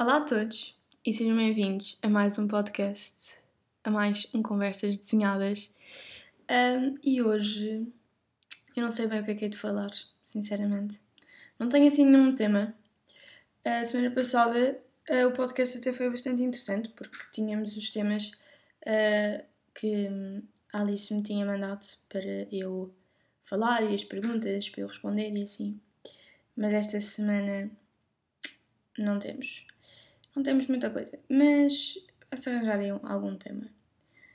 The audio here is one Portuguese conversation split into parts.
Olá a todos e sejam bem-vindos a mais um podcast, a mais um Conversas Desenhadas. Um, e hoje eu não sei bem o que é que é de falar, sinceramente. Não tenho assim nenhum tema. A semana passada uh, o podcast até foi bastante interessante porque tínhamos os temas uh, que a Alice me tinha mandado para eu falar e as perguntas para eu responder e assim. Mas esta semana não temos. Não temos muita coisa, mas se arranjarem algum tema.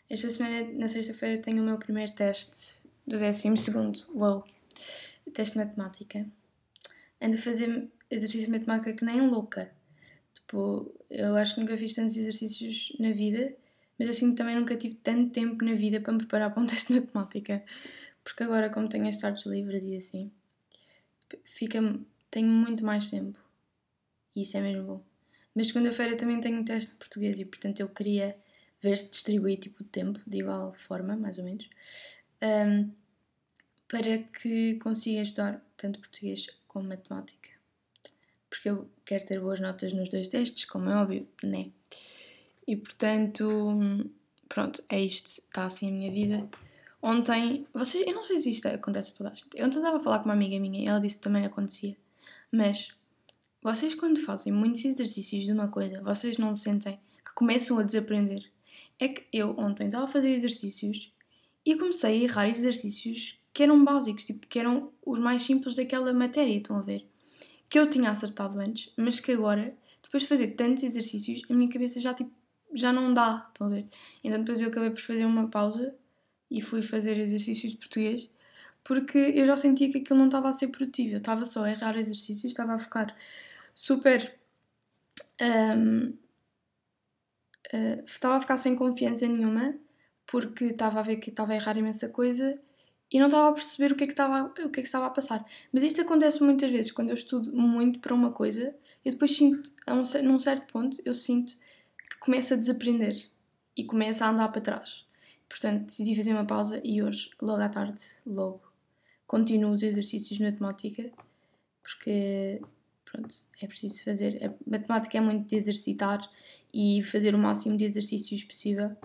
Esta semana, na sexta-feira, tenho o meu primeiro teste do décimo segundo. Uou! Teste de matemática. Ando a fazer exercício de matemática que nem louca. Tipo, eu acho que nunca fiz tantos exercícios na vida, mas que também nunca tive tanto tempo na vida para me preparar para um teste de matemática. Porque agora, como tenho as tardes livres e assim, fica, tenho muito mais tempo. E isso é mesmo bom. Mas segunda-feira também tenho um teste de português e, portanto, eu queria ver se distribui tipo, o tempo de igual forma, mais ou menos, um, para que consiga estudar tanto português como matemática. Porque eu quero ter boas notas nos dois testes, como é óbvio, né? E portanto, pronto, é isto. Está assim a minha vida. Ontem, vocês, eu não sei se isto acontece a toda a gente. Ontem estava a falar com uma amiga minha e ela disse que também acontecia. Mas vocês, quando fazem muitos exercícios de uma coisa, vocês não sentem que começam a desaprender? É que eu ontem estava a fazer exercícios e comecei a errar exercícios que eram básicos, tipo, que eram os mais simples daquela matéria, estão a ver? Que eu tinha acertado antes, mas que agora, depois de fazer tantos exercícios, a minha cabeça já, tipo, já não dá, estão a ver? Então depois eu acabei por fazer uma pausa e fui fazer exercícios de português porque eu já sentia que aquilo não estava a ser produtivo, eu estava só a errar exercícios, estava a ficar super. Um, uh, eh, estava a ficar sem confiança nenhuma porque estava a ver que estava a errar imensa coisa e não estava a perceber o que, é que estava, o que é que estava a passar. Mas isto acontece muitas vezes quando eu estudo muito para uma coisa e depois sinto, a um, num certo ponto, eu sinto que começo a desaprender e começo a andar para trás. Portanto, decidi fazer uma pausa e hoje, logo à tarde, logo, continuo os exercícios de matemática porque pronto, é preciso fazer. A matemática é muito de exercitar e fazer o máximo de exercícios possível.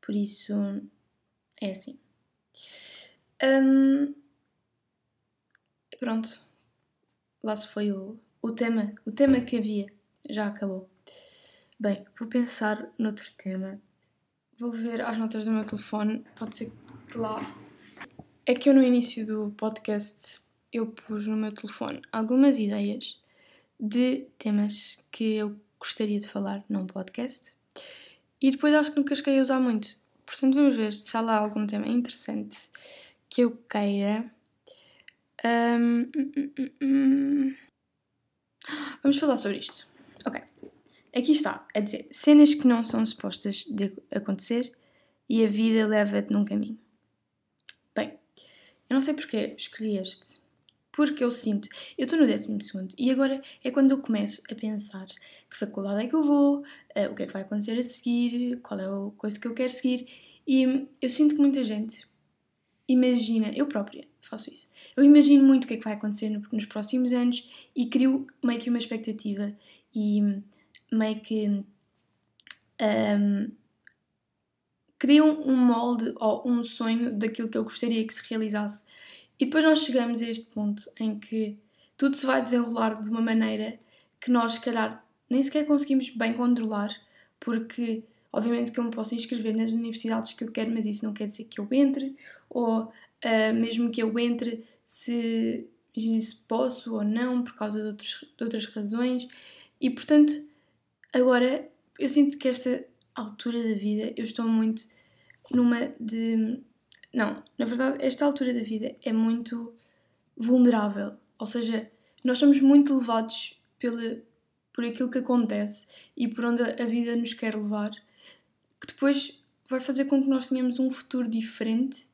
Por isso, é assim. Um, pronto. Lá se foi o, o tema. O tema que havia. Já acabou. Bem, vou pensar noutro tema. Vou ver as notas do meu telefone. Pode ser que lá. É que eu no início do podcast eu pus no meu telefone algumas ideias de temas que eu gostaria de falar num podcast e depois acho que nunca cheguei a usar muito. Portanto, vamos ver se há lá algum tema interessante que eu queira. Um, vamos falar sobre isto. Ok. Aqui está a dizer cenas que não são supostas de acontecer e a vida leva-te num caminho. Bem, eu não sei porque escolhi este, porque eu sinto, eu estou no décimo segundo e agora é quando eu começo a pensar que faculdade é que eu vou, uh, o que é que vai acontecer a seguir, qual é a coisa que eu quero seguir e eu sinto que muita gente imagina, eu própria faço isso, eu imagino muito o que é que vai acontecer no, nos próximos anos e crio meio que uma expectativa e meio que um, ehm, crio um molde ou um sonho daquilo que eu gostaria que se realizasse e depois nós chegamos a este ponto em que tudo se vai desenrolar de uma maneira que nós, se calhar, nem sequer conseguimos bem controlar, porque, obviamente, que eu me posso inscrever nas universidades que eu quero, mas isso não quer dizer que eu entre, ou uh, mesmo que eu entre, se, imagine se posso ou não, por causa de, outros, de outras razões. E, portanto, agora eu sinto que esta altura da vida eu estou muito numa de não, na verdade, esta altura da vida é muito vulnerável. Ou seja, nós somos muito levados pela, por aquilo que acontece e por onde a vida nos quer levar, que depois vai fazer com que nós tenhamos um futuro diferente,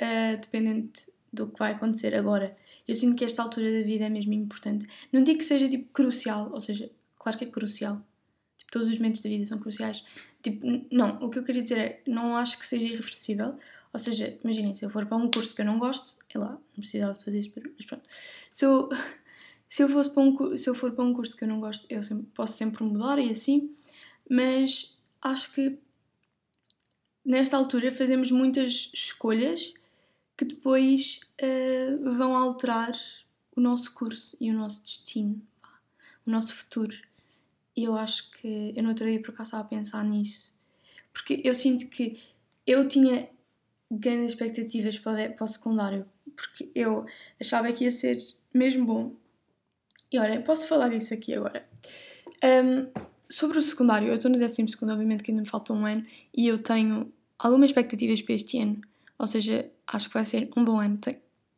uh, dependente do que vai acontecer agora. Eu sinto que esta altura da vida é mesmo importante. Não digo que seja tipo crucial, ou seja, claro que é crucial. Tipo, todos os momentos da vida são cruciais. Tipo, não, o que eu queria dizer é, não acho que seja irreversível, ou seja, imaginem, se eu for para um curso que eu não gosto, é lá, não precisava de fazer isso, mas pronto. Se eu, se eu, fosse para um, se eu for para um curso que eu não gosto, eu sempre, posso sempre mudar e assim, mas acho que nesta altura fazemos muitas escolhas que depois uh, vão alterar o nosso curso e o nosso destino, o nosso futuro. E eu acho que eu no outro por acaso a pensar nisso, porque eu sinto que eu tinha grandes expectativas para o, secundário, porque eu achava que ia ser mesmo bom. E olha, posso falar disso aqui agora. Um, sobre o secundário, eu estou no décimo segundo, obviamente que ainda me falta um ano, e eu tenho algumas expectativas para este ano. Ou seja, acho que vai ser um bom ano.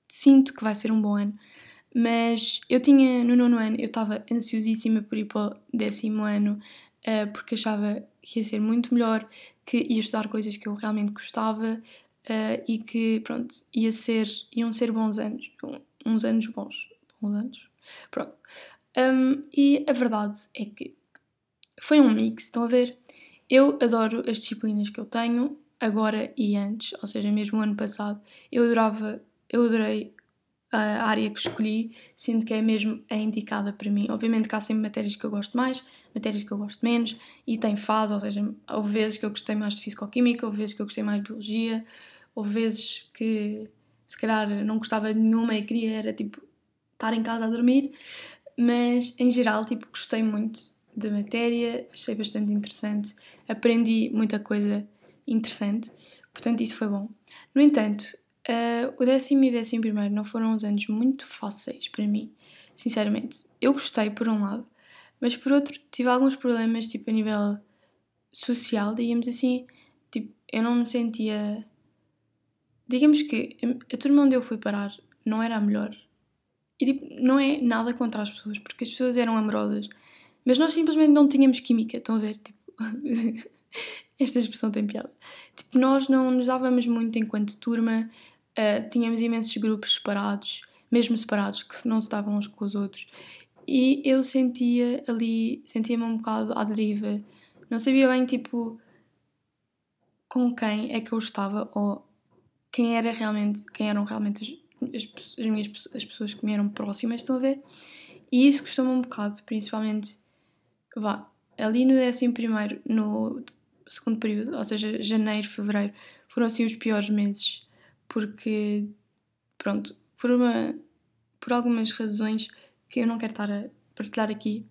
Sinto que vai ser um bom ano. Mas eu tinha, no nono ano, eu estava ansiosíssima por ir para o décimo ano, uh, porque achava que ia ser muito melhor, que ia estudar coisas que eu realmente gostava uh, e que, pronto, ia ser, iam ser bons anos. Uns anos bons. Bons anos? Pronto. Um, e a verdade é que foi um mix, estão a ver? Eu adoro as disciplinas que eu tenho, agora e antes, ou seja, mesmo o ano passado. Eu adorava, eu adorei a área que escolhi, sinto que é mesmo a indicada para mim. Obviamente que há sempre matérias que eu gosto mais, matérias que eu gosto menos, e tem fase, ou seja, houve vezes que eu gostei mais de Fisicoquímica, houve vezes que eu gostei mais de Biologia, houve vezes que se calhar não gostava de nenhuma e queria era tipo estar em casa a dormir, mas em geral tipo gostei muito da matéria, achei bastante interessante, aprendi muita coisa interessante, portanto isso foi bom. No entanto, Uh, o décimo e décimo primeiro não foram uns anos muito fáceis para mim, sinceramente. Eu gostei por um lado, mas por outro tive alguns problemas, tipo a nível social, digamos assim. Tipo, eu não me sentia. Digamos que a turma onde eu fui parar não era a melhor. E tipo, não é nada contra as pessoas, porque as pessoas eram amorosas, mas nós simplesmente não tínhamos química, estão a ver? Tipo, esta expressão tem piada. Tipo, nós não nos dávamos muito enquanto turma, uh, tínhamos imensos grupos separados, mesmo separados, que não estavam uns com os outros. E eu sentia ali, sentia-me um bocado à deriva. Não sabia bem, tipo, com quem é que eu estava ou quem era realmente, quem eram realmente as, as, as minhas as pessoas que me eram próximas, estão a ver? E isso custou-me um bocado, principalmente, vá, ali no décimo primeiro, no segundo período, ou seja, janeiro, fevereiro, foram assim os piores meses porque, pronto, por, uma, por algumas razões que eu não quero estar a partilhar aqui,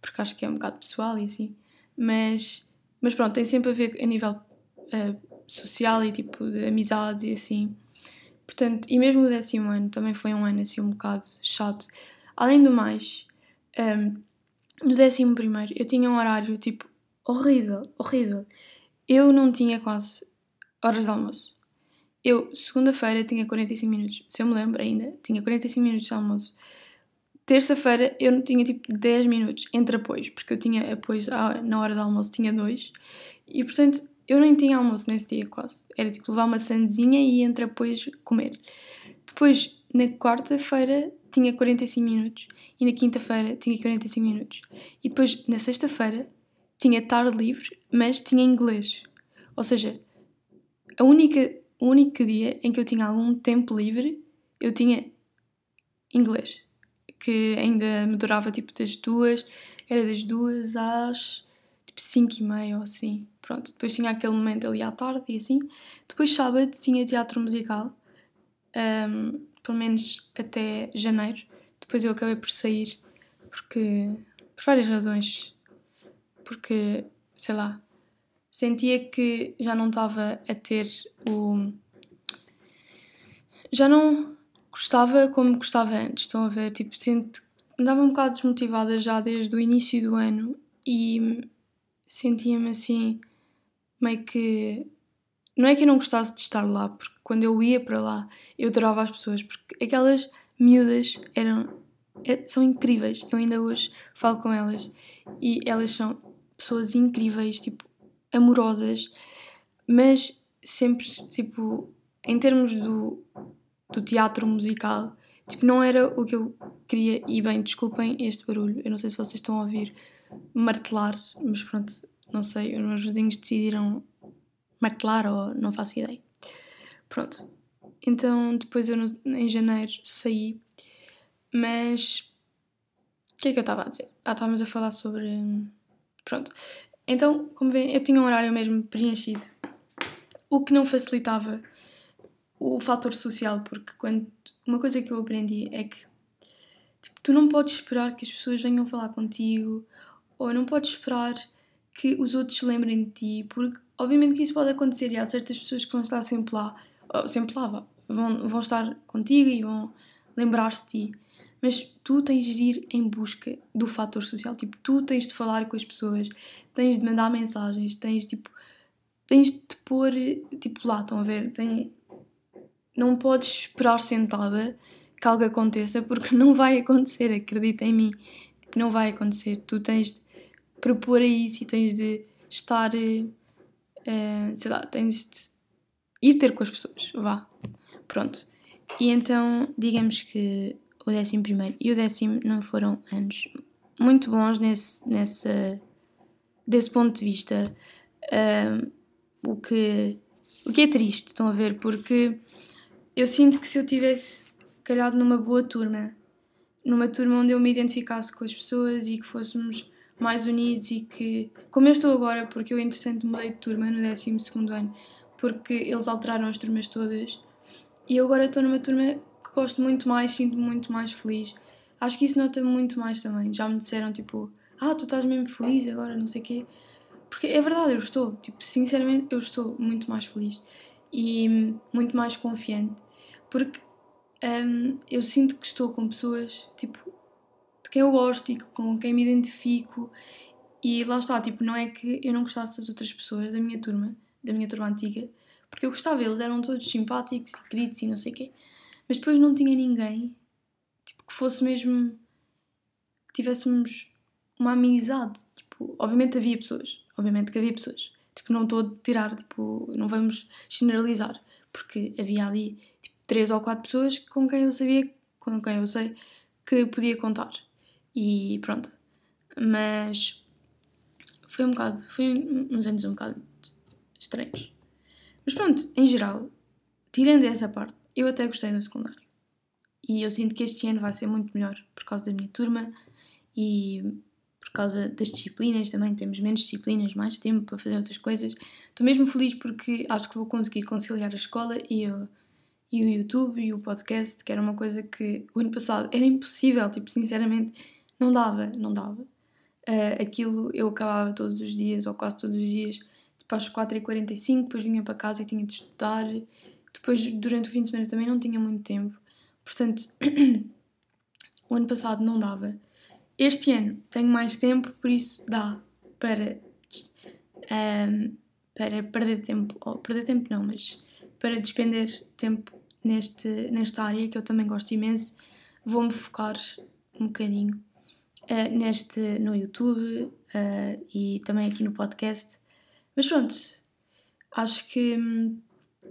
porque acho que é um bocado pessoal e assim, mas, mas pronto, tem sempre a ver a nível uh, social e tipo de amizades e assim. Portanto, e mesmo o décimo ano também foi um ano assim um bocado chato. Além do mais, um, ehm, no décimo primeiro eu tinha um horário tipo horrível, horrível. Eu não tinha quase horas de almoço. Eu, segunda-feira, tinha 45 minutos. Se eu me lembro ainda, tinha 45 minutos de almoço. Terça-feira eu tinha tipo 10 minutos entre apoios, porque eu tinha apoios na hora do almoço, tinha dois. E portanto, eu nem tinha almoço nesse dia quase. Era tipo levar uma sandezinha e entre apoios comer. Depois, na quarta-feira, tinha 45 minutos. E na quinta-feira, tinha 45 minutos. E depois, na sexta-feira, tinha tarde livre, mas tinha inglês. Ou seja, a única o único dia em que eu tinha algum tempo livre, eu tinha inglês. Que ainda me durava tipo das duas, era das duas às tipo cinco e meia ou assim. Pronto, depois tinha aquele momento ali à tarde e assim. Depois sábado tinha teatro musical, um, pelo menos até janeiro. Depois eu acabei por sair porque por várias razões. Porque, sei lá, sentia que já não estava a ter o. Já não gostava como gostava antes, estão a ver? Tipo, sinto. Andava um bocado desmotivada já desde o início do ano e sentia-me assim, meio que. Não é que eu não gostasse de estar lá, porque quando eu ia para lá eu adorava as pessoas, porque aquelas miúdas eram. É, são incríveis. Eu ainda hoje falo com elas e elas são pessoas incríveis, tipo, amorosas, mas sempre, tipo, em termos do, do teatro musical, tipo, não era o que eu queria. E bem, desculpem este barulho, eu não sei se vocês estão a ouvir martelar, mas pronto, não sei, os meus vizinhos decidiram martelar ou não faço ideia. Pronto, então depois eu no, em janeiro saí, mas que é que eu estava a dizer? Ah, estávamos a falar sobre. Pronto. Então, como vêem, eu tinha um horário mesmo preenchido, o que não facilitava o fator social, porque quando uma coisa que eu aprendi é que tipo, tu não podes esperar que as pessoas venham falar contigo, ou não podes esperar que os outros se lembrem de ti, porque obviamente que isso pode acontecer e há certas pessoas que vão estar sempre lá, sempre lá, vão, vão estar contigo e vão lembrar-se de ti. Mas tu tens de ir em busca do fator social. Tipo, tu tens de falar com as pessoas, tens de mandar mensagens, tens tipo. Tens de te pôr tipo lá, estão a ver? Tem, não podes esperar sentada que algo aconteça porque não vai acontecer, acredita em mim. Não vai acontecer. Tu tens de propor a isso e tens de estar. Uh, sei lá, tens de ir ter com as pessoas. Vá. Pronto. E então, digamos que o décimo primeiro e o décimo não foram anos muito bons nesse, nesse, desse ponto de vista. Uh, o, que, o que é triste, estão a ver? Porque eu sinto que se eu tivesse calhado numa boa turma, numa turma onde eu me identificasse com as pessoas e que fôssemos mais unidos e que, como eu estou agora, porque eu interessante mudei de turma no 12 ano, porque eles alteraram as turmas todas, e eu agora estou numa turma gosto muito mais, sinto-me muito mais feliz. Acho que isso nota muito mais também. Já me disseram tipo, ah, tu estás mesmo feliz agora, não sei o quê. Porque é verdade, eu estou, tipo, sinceramente, eu estou muito mais feliz e muito mais confiante, porque um, eu sinto que estou com pessoas tipo, de quem eu gosto e com quem me identifico. E lá está, tipo, não é que eu não gostasse das outras pessoas da minha turma, da minha turma antiga, porque eu gostava, eles eram todos simpáticos e queridos e não sei o quê, mas depois não tinha ninguém tipo, que fosse mesmo. que tivéssemos uma amizade. Tipo, obviamente havia pessoas, obviamente que havia pessoas, Tipo, não estou a tirar, tipo, não vamos generalizar, porque havia ali tipo, três ou quatro pessoas com quem eu sabia, com quem eu sei que podia contar. E pronto. Mas foi um bocado, foi uns anos um bocado estranhos. Mas pronto, em geral, tirando essa parte, eu até gostei do secundário. E eu sinto que este ano vai ser muito melhor por causa da minha turma e por causa das disciplinas também, temos menos disciplinas, mais tempo para fazer outras coisas. Estou mesmo feliz porque acho que vou conseguir conciliar a escola e, eu, e o YouTube e o podcast, que era uma coisa que o ano passado era impossível, tipo, sinceramente, não dava, não dava. Uh, aquilo eu acabava todos os dias, ou quase todos os dias, tipo às 4h45, depois vinha para casa e tinha de estudar. Depois, durante o fim de semana, também não tinha muito tempo. Portanto, o ano passado não dava. Este ano tenho mais tempo, por isso dá para, um, para perder tempo, ou perder tempo não, mas para despender tempo neste, nesta área que eu também gosto imenso. Vou-me focar um bocadinho uh, neste, no YouTube uh, e também aqui no podcast. Mas pronto, acho que hum,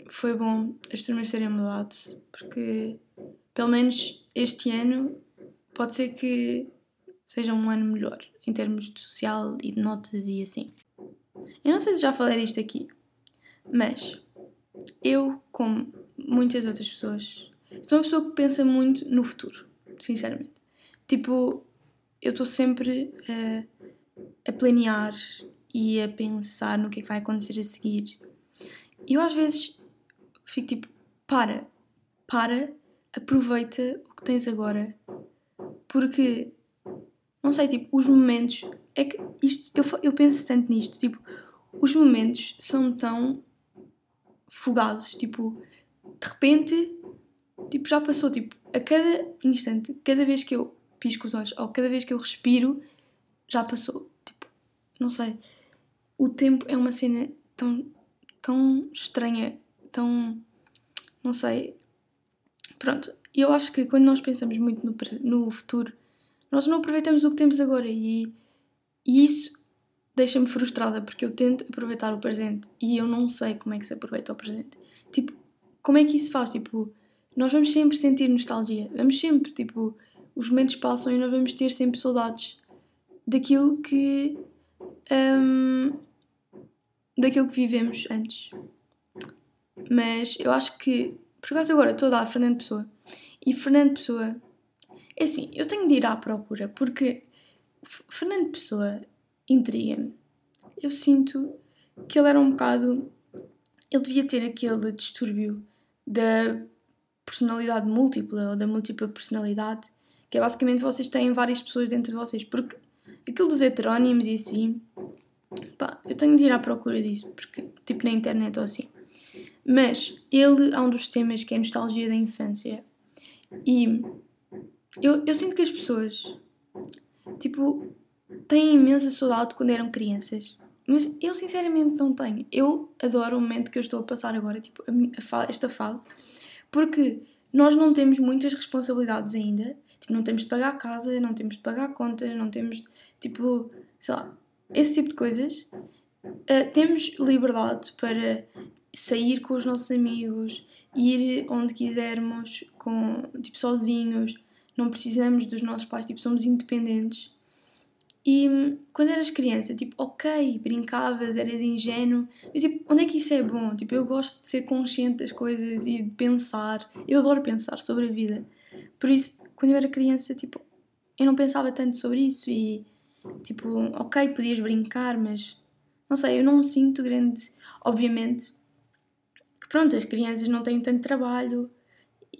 foi bom as turmas terem mudado, porque pelo menos este ano pode ser que seja um ano melhor em termos de social e de notas e assim. Eu não sei se já falei disto aqui, mas eu, como muitas outras pessoas, sou uma pessoa que pensa muito no futuro, sinceramente. Tipo, eu estou sempre a, a planear e a pensar no que é que vai acontecer a seguir. Eu às vezes fico tipo, para, para, aproveita o que tens agora, porque não sei, tipo, os momentos. É que isto. Eu, eu penso tanto nisto, tipo, os momentos são tão fugazes, tipo, de repente, tipo, já passou, tipo, a cada instante, cada vez que eu pisco os olhos ou cada vez que eu respiro, já passou. Tipo, não sei. O tempo é uma cena tão, tão estranha, tão. não sei. Pronto, eu acho que quando nós pensamos muito no, no futuro, nós não aproveitamos o que temos agora e, e isso deixa-me frustrada porque eu tento aproveitar o presente e eu não sei como é que se aproveita o presente. Tipo, como é que isso faz? Tipo, nós vamos sempre sentir nostalgia, vamos sempre, tipo, os momentos passam e nós vamos ter sempre saudades daquilo que. Um, daquilo que vivemos antes. Mas eu acho que, por acaso agora estou a dar a Fernando Pessoa e Fernando Pessoa É assim, eu tenho de ir à procura porque Fernando Pessoa intriga-me. Eu sinto que ele era um bocado. Ele devia ter aquele distúrbio da personalidade múltipla ou da múltipla personalidade, que é basicamente vocês têm várias pessoas dentro de vocês. Porque aquilo dos heterónimos e assim, pá, eu tenho de ir à procura disso, porque, tipo na internet ou assim. Mas ele há um dos temas que é a nostalgia da infância. E eu, eu sinto que as pessoas, tipo, têm imensa saudade quando eram crianças. Mas eu sinceramente não tenho. Eu adoro o momento que eu estou a passar agora, tipo, a, a, esta fase, porque nós não temos muitas responsabilidades ainda. Tipo, não temos de pagar a casa, não temos de pagar a conta, não temos, tipo, sei lá, esse tipo de coisas. Uh, temos liberdade para sair com os nossos amigos, ir onde quisermos, com, tipo, sozinhos, não precisamos dos nossos pais, tipo, somos independentes. E quando eras criança, tipo, ok, brincavas, eras ingênuo, mas tipo, onde é que isso é bom? Tipo, eu gosto de ser consciente das coisas e de pensar. Eu adoro pensar sobre a vida. Por isso, quando eu era criança, tipo, eu não pensava tanto sobre isso e, tipo, ok, podias brincar, mas não sei, eu não sinto grande. Obviamente, pronto, as crianças não têm tanto trabalho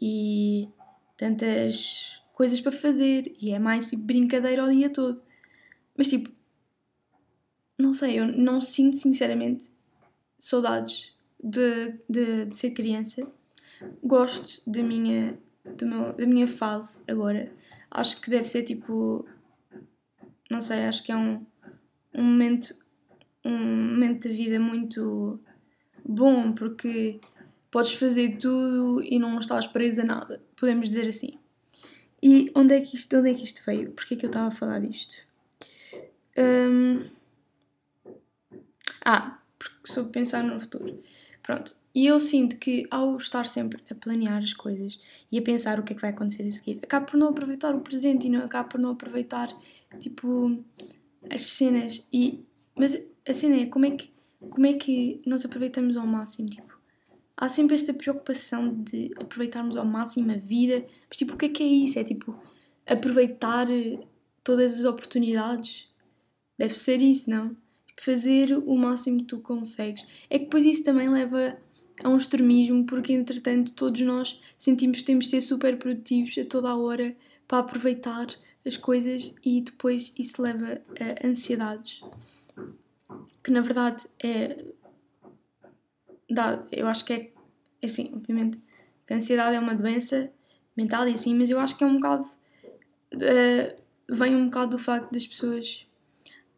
e tantas coisas para fazer e é mais tipo brincadeira o dia todo. Mas tipo, não sei, eu não sinto sinceramente saudades de, de, de ser criança. Gosto da minha, do meu, da minha fase agora. Acho que deve ser tipo. Não sei, acho que é um, um momento um momento da vida muito bom porque podes fazer tudo e não estás presa a nada, podemos dizer assim. E onde é que isto, onde é que isto veio? Porquê é que eu estava a falar disto? Um... Ah, porque soube pensar no futuro. Pronto. E eu sinto que ao estar sempre a planear as coisas e a pensar o que é que vai acontecer a seguir, acabo por não aproveitar o presente e não acabo por não aproveitar, tipo, as cenas. E, mas a cena é como é que, como é que nós aproveitamos ao máximo, tipo, há sempre esta preocupação de aproveitarmos ao máximo a vida, mas tipo, o que é que é isso? É tipo, aproveitar todas as oportunidades? Deve ser isso, não? Fazer o máximo que tu consegues. É que depois isso também leva a um extremismo, porque entretanto todos nós sentimos que temos de ser super produtivos a toda a hora para aproveitar as coisas e depois isso leva a ansiedades que na verdade é. Dá, eu acho que é, é assim, obviamente, que a ansiedade é uma doença mental e assim, mas eu acho que é um bocado. Uh, vem um bocado do facto das pessoas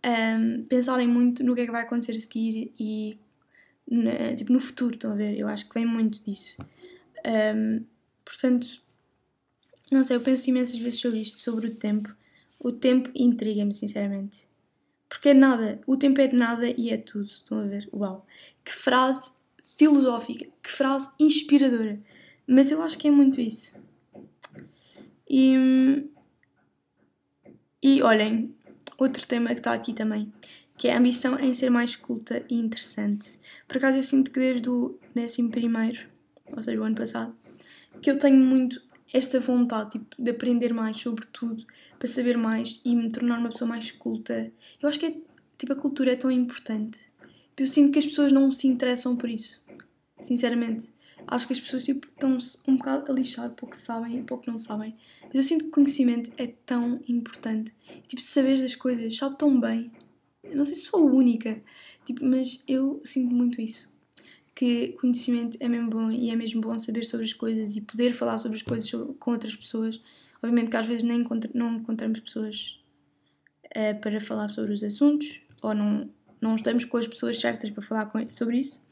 um, ehm, pensarem muito no que é que vai acontecer a seguir e na, tipo, no futuro, estão a ver? Eu acho que vem muito disso. Um, ehm, portanto, não sei, eu penso imensas vezes sobre isto, sobre o tempo. O tempo intriga-me, sinceramente. Porque é nada, o tempo é de nada e é tudo. Estão a ver? Uau! Que frase filosófica, que frase inspiradora. Mas eu acho que é muito isso. E, e olhem, outro tema que está aqui também, que é a ambição em ser mais culta e interessante. Por acaso eu sinto que desde o 11 primeiro, ou seja, o ano passado, que eu tenho muito esta vontade tipo, de aprender mais sobre tudo, para saber mais e me tornar uma pessoa mais culta. Eu acho que é, tipo, a cultura é tão importante. Eu sinto que as pessoas não se interessam por isso. Sinceramente. Acho que as pessoas tipo, estão-se um bocado a lixar pouco sabem e pouco não sabem. Mas eu sinto que conhecimento é tão importante. Tipo, saber das coisas, sabe tão bem. Eu não sei se sou a única, tipo, mas eu sinto muito isso que conhecimento é mesmo bom e é mesmo bom saber sobre as coisas e poder falar sobre as coisas com outras pessoas. Obviamente que às vezes nem encontra, não encontramos pessoas uh, para falar sobre os assuntos ou não, não estamos com as pessoas certas para falar com, sobre isso,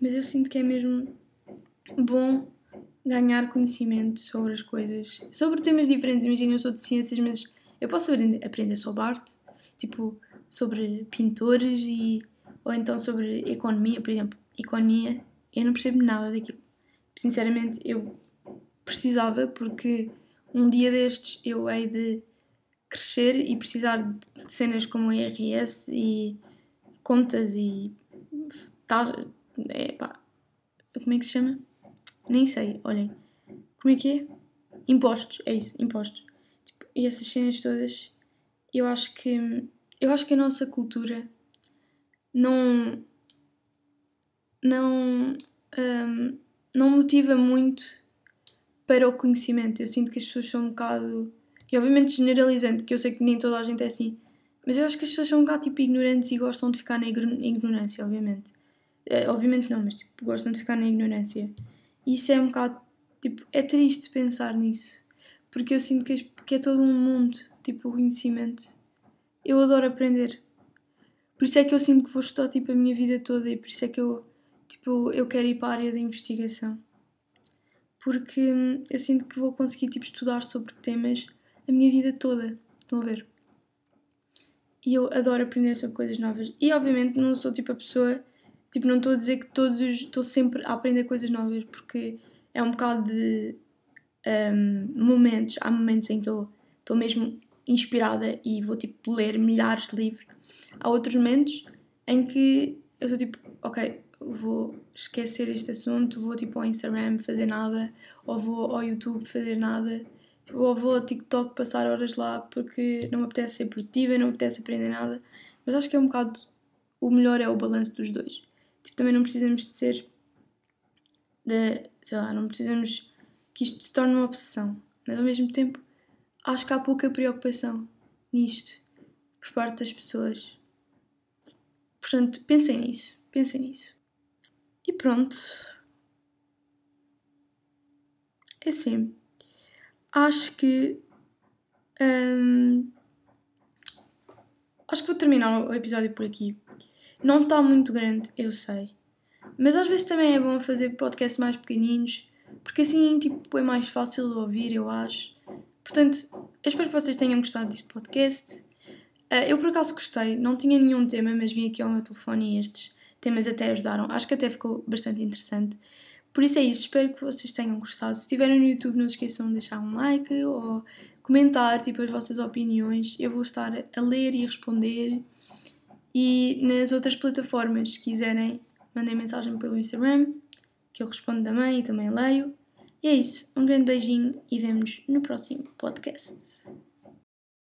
mas eu sinto que é mesmo bom ganhar conhecimento sobre as coisas, sobre temas diferentes. Imagina, eu sou de ciências, mas eu posso aprender, sobre arte, tipo sobre pintores e ou então sobre economia, por exemplo economia, eu não percebo nada daquilo. Sinceramente, eu precisava porque um dia destes eu hei de crescer e precisar de cenas como IRS e contas e tal. É, pá, como é que se chama? Nem sei, olhem. Como é que é? Impostos, é isso, impostos. e essas cenas todas, eu acho que eu acho que a nossa cultura não não um, não motiva muito para o conhecimento. Eu sinto que as pessoas são um bocado e obviamente generalizando, que eu sei que nem toda a gente é assim, mas eu acho que as pessoas são um bocado tipo ignorantes e gostam de ficar na ignorância, obviamente. É, obviamente não, mas tipo, gostam de ficar na ignorância. E isso é um bocado, tipo, é triste pensar nisso. Porque eu sinto que, que é todo um mundo, tipo, o conhecimento. Eu adoro aprender. Por isso é que eu sinto que vou estudar, tipo, a minha vida toda e por isso é que eu, tipo, eu quero ir para a área da investigação. Porque hum, eu sinto que vou conseguir, tipo, estudar sobre temas a minha vida toda. Estão a ver? E eu adoro aprender sobre coisas novas. E obviamente não sou tipo a pessoa. Tipo, não estou a dizer que todos os. Estou sempre a aprender coisas novas, porque é um bocado de um, momentos. Há momentos em que eu estou mesmo inspirada e vou tipo ler milhares de livros. Há outros momentos em que eu sou tipo, ok, vou esquecer este assunto, vou tipo ao Instagram fazer nada, ou vou ao YouTube fazer nada Tipo, ou vou ao TikTok passar horas lá porque não me apetece ser produtiva, não me apetece aprender nada. Mas acho que é um bocado. O melhor é o balanço dos dois. Tipo, também não precisamos de ser. De, sei lá, não precisamos que isto se torne uma obsessão. Mas ao mesmo tempo, acho que há pouca preocupação nisto por parte das pessoas. Portanto, pensem nisso. Pensem nisso. E pronto. É assim acho que. Hum, acho que vou terminar o episódio por aqui. Não está muito grande, eu sei. Mas às vezes também é bom fazer podcasts mais pequeninos, porque assim tipo, é mais fácil de ouvir, eu acho. Portanto, eu espero que vocês tenham gostado deste podcast. Uh, eu por acaso gostei, não tinha nenhum tema, mas vim aqui ao meu telefone e estes temas até ajudaram. Acho que até ficou bastante interessante. Por isso é isso, espero que vocês tenham gostado. Se estiverem no YouTube, não se esqueçam de deixar um like ou comentar tipo, as vossas opiniões. Eu vou estar a ler e a responder. E nas outras plataformas, se quiserem, mandem mensagem pelo Instagram, que eu respondo também e também leio. E é isso. Um grande beijinho e vemos no próximo podcast.